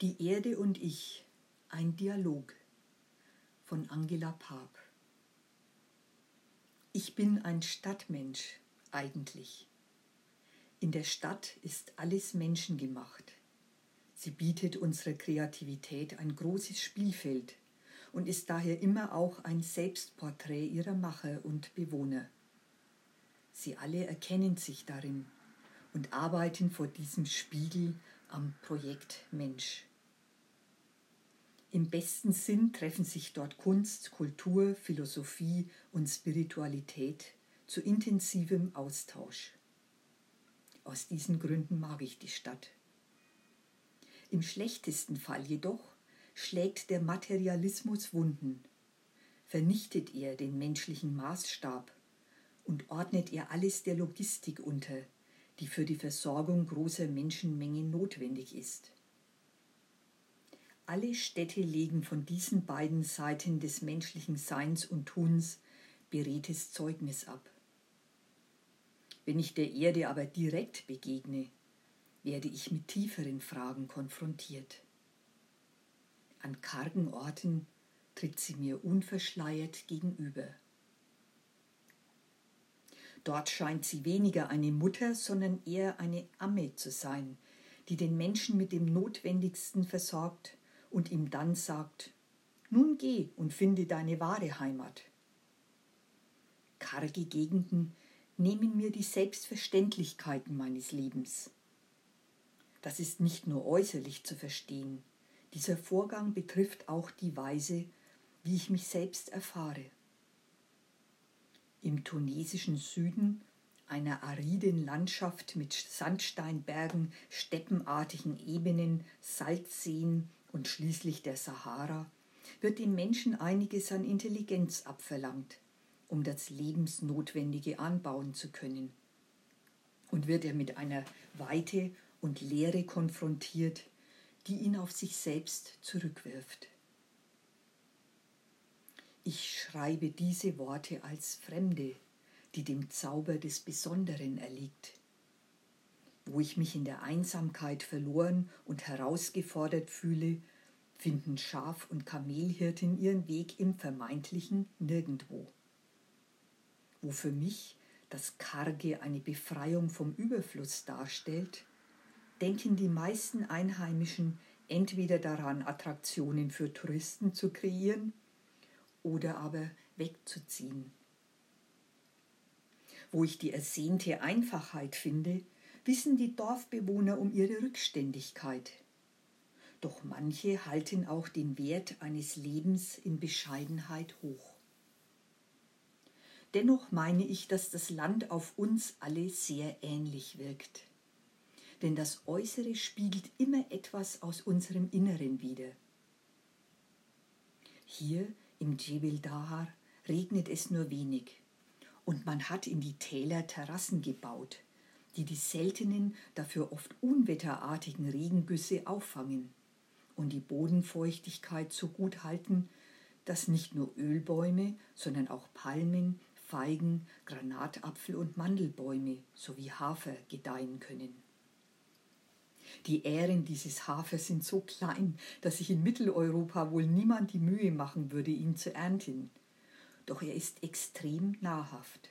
Die Erde und ich, ein Dialog von Angela Paap. Ich bin ein Stadtmensch eigentlich. In der Stadt ist alles menschengemacht. Sie bietet unserer Kreativität ein großes Spielfeld und ist daher immer auch ein Selbstporträt ihrer Macher und Bewohner. Sie alle erkennen sich darin und arbeiten vor diesem Spiegel am Projekt Mensch. Im besten Sinn treffen sich dort Kunst, Kultur, Philosophie und Spiritualität zu intensivem Austausch. Aus diesen Gründen mag ich die Stadt. Im schlechtesten Fall jedoch schlägt der Materialismus Wunden, vernichtet er den menschlichen Maßstab und ordnet er alles der Logistik unter, die für die Versorgung großer Menschenmengen notwendig ist. Alle Städte legen von diesen beiden Seiten des menschlichen Seins und Tuns beredtes Zeugnis ab. Wenn ich der Erde aber direkt begegne, werde ich mit tieferen Fragen konfrontiert. An kargen Orten tritt sie mir unverschleiert gegenüber. Dort scheint sie weniger eine Mutter, sondern eher eine Amme zu sein, die den Menschen mit dem Notwendigsten versorgt und ihm dann sagt, nun geh und finde deine wahre Heimat. Karge Gegenden nehmen mir die Selbstverständlichkeiten meines Lebens. Das ist nicht nur äußerlich zu verstehen, dieser Vorgang betrifft auch die Weise, wie ich mich selbst erfahre. Im tunesischen Süden, einer ariden Landschaft mit Sandsteinbergen, steppenartigen Ebenen, Salzseen und schließlich der Sahara, wird dem Menschen einiges an Intelligenz abverlangt, um das Lebensnotwendige anbauen zu können. Und wird er mit einer Weite und Leere konfrontiert, die ihn auf sich selbst zurückwirft. Ich schreibe diese Worte als Fremde, die dem Zauber des Besonderen erliegt. Wo ich mich in der Einsamkeit verloren und herausgefordert fühle, finden Schaf- und Kamelhirten ihren Weg im vermeintlichen Nirgendwo. Wo für mich das Karge eine Befreiung vom Überfluss darstellt, denken die meisten Einheimischen entweder daran, Attraktionen für Touristen zu kreieren oder aber wegzuziehen. Wo ich die ersehnte Einfachheit finde, wissen die Dorfbewohner um ihre Rückständigkeit. Doch manche halten auch den Wert eines Lebens in Bescheidenheit hoch. Dennoch meine ich, dass das Land auf uns alle sehr ähnlich wirkt. Denn das Äußere spiegelt immer etwas aus unserem Inneren wider. Hier im Djebel Dahar regnet es nur wenig und man hat in die Täler Terrassen gebaut, die die seltenen, dafür oft unwetterartigen Regengüsse auffangen und die Bodenfeuchtigkeit so gut halten, dass nicht nur Ölbäume, sondern auch Palmen, Feigen, Granatapfel und Mandelbäume sowie Hafer gedeihen können. Die Ähren dieses Hafers sind so klein, dass sich in Mitteleuropa wohl niemand die Mühe machen würde, ihn zu ernten. Doch er ist extrem nahrhaft.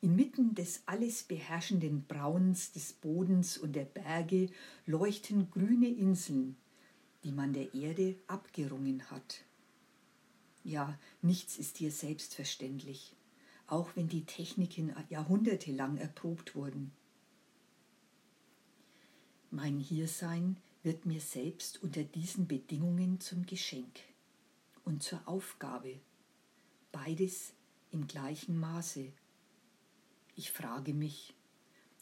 Inmitten des alles beherrschenden Brauns des Bodens und der Berge leuchten grüne Inseln, die man der Erde abgerungen hat. Ja, nichts ist hier selbstverständlich, auch wenn die Techniken jahrhundertelang erprobt wurden. Mein Hiersein wird mir selbst unter diesen Bedingungen zum Geschenk und zur Aufgabe, beides im gleichen Maße. Ich frage mich,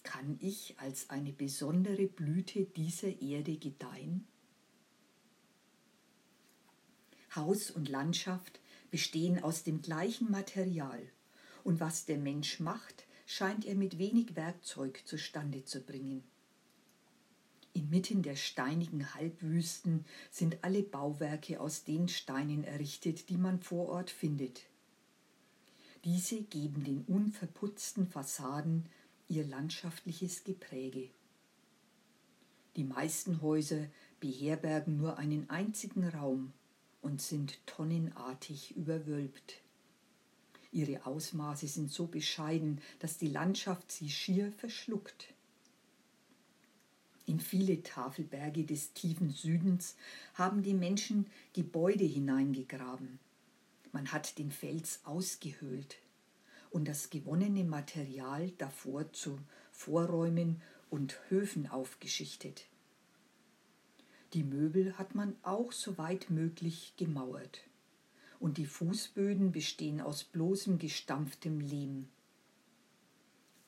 kann ich als eine besondere Blüte dieser Erde gedeihen? Haus und Landschaft bestehen aus dem gleichen Material, und was der Mensch macht, scheint er mit wenig Werkzeug zustande zu bringen. Inmitten der steinigen Halbwüsten sind alle Bauwerke aus den Steinen errichtet, die man vor Ort findet. Diese geben den unverputzten Fassaden ihr landschaftliches Gepräge. Die meisten Häuser beherbergen nur einen einzigen Raum und sind tonnenartig überwölbt. Ihre Ausmaße sind so bescheiden, dass die Landschaft sie schier verschluckt. In viele Tafelberge des tiefen Südens haben die Menschen Gebäude hineingegraben. Man hat den Fels ausgehöhlt und das gewonnene Material davor zu Vorräumen und Höfen aufgeschichtet. Die Möbel hat man auch so weit möglich gemauert und die Fußböden bestehen aus bloßem gestampftem Lehm.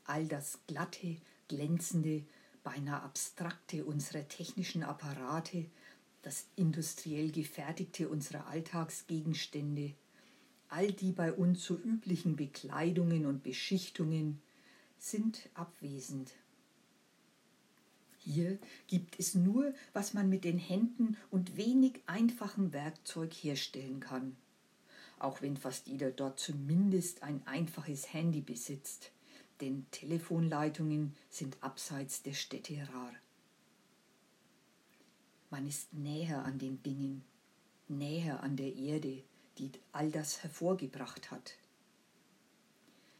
All das glatte, glänzende, beinahe abstrakte unserer technischen Apparate, das industriell gefertigte unserer Alltagsgegenstände, all die bei uns so üblichen Bekleidungen und Beschichtungen sind abwesend. Hier gibt es nur, was man mit den Händen und wenig einfachem Werkzeug herstellen kann auch wenn fast jeder dort zumindest ein einfaches Handy besitzt, denn Telefonleitungen sind abseits der Städte rar. Man ist näher an den Dingen, näher an der Erde, die all das hervorgebracht hat.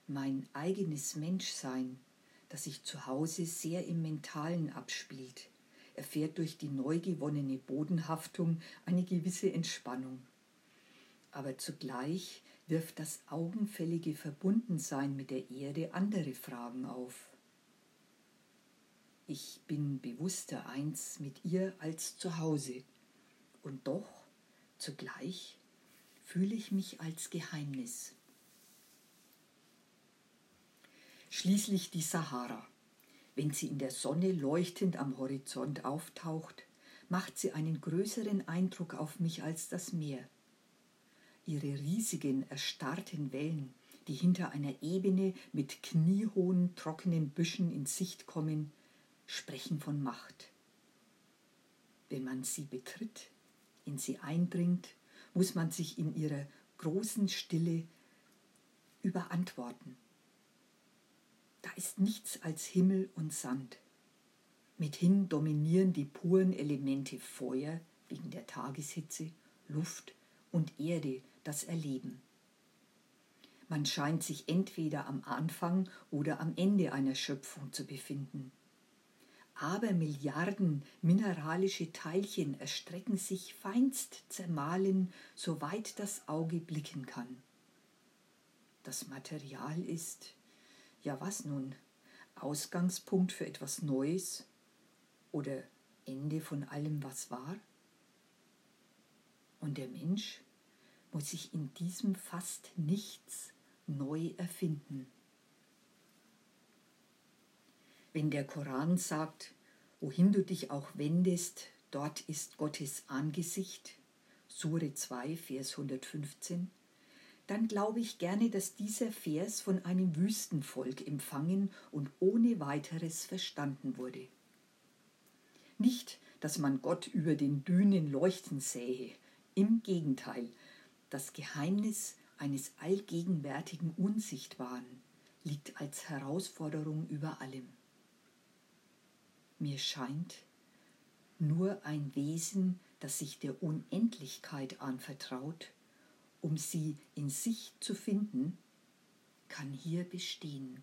Mein eigenes Menschsein, das sich zu Hause sehr im Mentalen abspielt, erfährt durch die neu gewonnene Bodenhaftung eine gewisse Entspannung aber zugleich wirft das augenfällige Verbundensein mit der Erde andere Fragen auf. Ich bin bewusster eins mit ihr als zu Hause, und doch zugleich fühle ich mich als Geheimnis. Schließlich die Sahara. Wenn sie in der Sonne leuchtend am Horizont auftaucht, macht sie einen größeren Eindruck auf mich als das Meer. Ihre riesigen, erstarrten Wellen, die hinter einer Ebene mit kniehohen, trockenen Büschen in Sicht kommen, sprechen von Macht. Wenn man sie betritt, in sie eindringt, muss man sich in ihrer großen Stille überantworten. Da ist nichts als Himmel und Sand. Mithin dominieren die puren Elemente Feuer wegen der Tageshitze, Luft und Erde das Erleben. Man scheint sich entweder am Anfang oder am Ende einer Schöpfung zu befinden. Aber Milliarden mineralische Teilchen erstrecken sich feinst zermahlen, soweit das Auge blicken kann. Das Material ist, ja was nun, Ausgangspunkt für etwas Neues oder Ende von allem, was war? Und der Mensch? Muss sich in diesem fast nichts neu erfinden. Wenn der Koran sagt, wohin du dich auch wendest, dort ist Gottes Angesicht, Sure 2, Vers 115, dann glaube ich gerne, dass dieser Vers von einem Wüstenvolk empfangen und ohne weiteres verstanden wurde. Nicht, dass man Gott über den Dünen leuchten sähe, im Gegenteil, das Geheimnis eines allgegenwärtigen Unsichtbaren liegt als Herausforderung über allem. Mir scheint, nur ein Wesen, das sich der Unendlichkeit anvertraut, um sie in sich zu finden, kann hier bestehen.